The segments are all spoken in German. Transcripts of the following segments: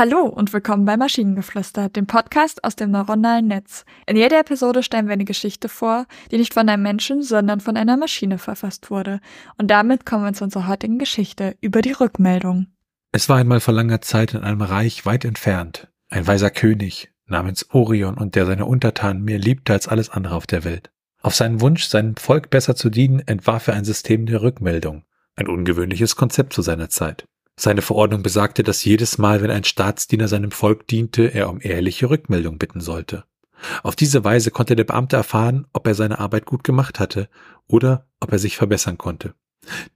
Hallo und willkommen bei Maschinengeflüster, dem Podcast aus dem neuronalen Netz. In jeder Episode stellen wir eine Geschichte vor, die nicht von einem Menschen, sondern von einer Maschine verfasst wurde. Und damit kommen wir zu unserer heutigen Geschichte über die Rückmeldung. Es war einmal vor langer Zeit in einem Reich weit entfernt ein weiser König namens Orion und der seine Untertanen mehr liebte als alles andere auf der Welt. Auf seinen Wunsch, seinem Volk besser zu dienen, entwarf er ein System der Rückmeldung, ein ungewöhnliches Konzept zu seiner Zeit. Seine Verordnung besagte, dass jedes Mal, wenn ein Staatsdiener seinem Volk diente, er um ehrliche Rückmeldung bitten sollte. Auf diese Weise konnte der Beamte erfahren, ob er seine Arbeit gut gemacht hatte oder ob er sich verbessern konnte.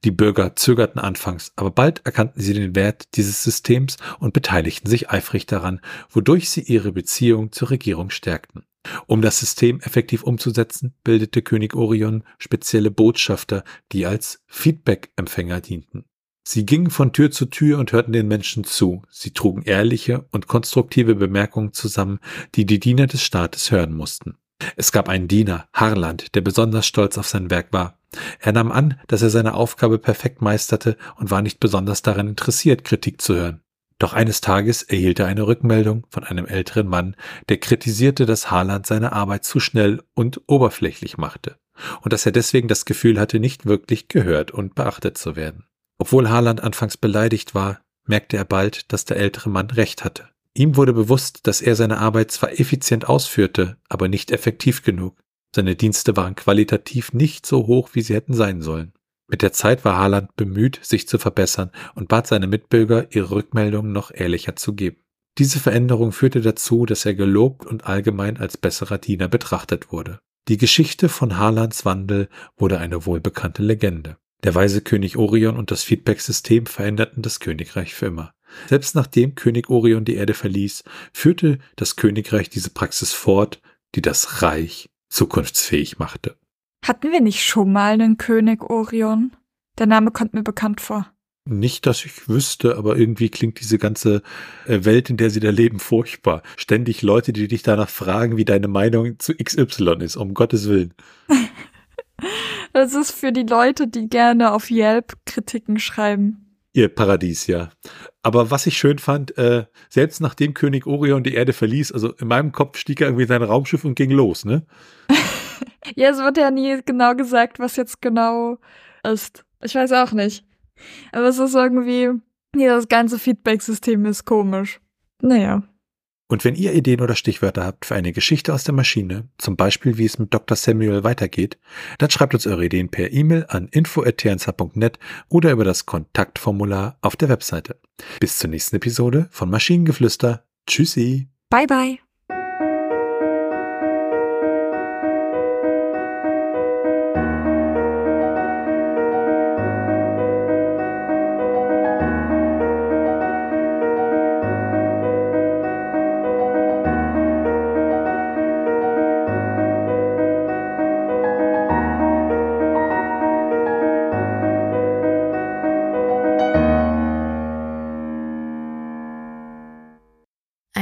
Die Bürger zögerten anfangs, aber bald erkannten sie den Wert dieses Systems und beteiligten sich eifrig daran, wodurch sie ihre Beziehung zur Regierung stärkten. Um das System effektiv umzusetzen, bildete König Orion spezielle Botschafter, die als Feedback-Empfänger dienten. Sie gingen von Tür zu Tür und hörten den Menschen zu. Sie trugen ehrliche und konstruktive Bemerkungen zusammen, die die Diener des Staates hören mussten. Es gab einen Diener, Harland, der besonders stolz auf sein Werk war. Er nahm an, dass er seine Aufgabe perfekt meisterte und war nicht besonders daran interessiert, Kritik zu hören. Doch eines Tages erhielt er eine Rückmeldung von einem älteren Mann, der kritisierte, dass Harland seine Arbeit zu schnell und oberflächlich machte und dass er deswegen das Gefühl hatte, nicht wirklich gehört und beachtet zu werden. Obwohl Haaland anfangs beleidigt war, merkte er bald, dass der ältere Mann recht hatte. Ihm wurde bewusst, dass er seine Arbeit zwar effizient ausführte, aber nicht effektiv genug. Seine Dienste waren qualitativ nicht so hoch, wie sie hätten sein sollen. Mit der Zeit war Haaland bemüht, sich zu verbessern und bat seine Mitbürger, ihre Rückmeldungen noch ehrlicher zu geben. Diese Veränderung führte dazu, dass er gelobt und allgemein als besserer Diener betrachtet wurde. Die Geschichte von Haalands Wandel wurde eine wohlbekannte Legende. Der weise König Orion und das Feedback-System veränderten das Königreich für immer. Selbst nachdem König Orion die Erde verließ, führte das Königreich diese Praxis fort, die das Reich zukunftsfähig machte. Hatten wir nicht schon mal einen König Orion? Der Name kommt mir bekannt vor. Nicht, dass ich wüsste, aber irgendwie klingt diese ganze äh, Welt, in der sie da leben, furchtbar. Ständig Leute, die dich danach fragen, wie deine Meinung zu XY ist, um Gottes Willen. Das ist für die Leute, die gerne auf Yelp Kritiken schreiben. Ihr Paradies, ja. Aber was ich schön fand, äh, selbst nachdem König Orion die Erde verließ, also in meinem Kopf stieg er irgendwie in sein Raumschiff und ging los, ne? ja, es wird ja nie genau gesagt, was jetzt genau ist. Ich weiß auch nicht. Aber es ist irgendwie, ja, das ganze Feedback-System ist komisch. Naja. Und wenn ihr Ideen oder Stichwörter habt für eine Geschichte aus der Maschine, zum Beispiel wie es mit Dr. Samuel weitergeht, dann schreibt uns eure Ideen per E-Mail an info.tnz.net oder über das Kontaktformular auf der Webseite. Bis zur nächsten Episode von Maschinengeflüster. Tschüssi. Bye bye.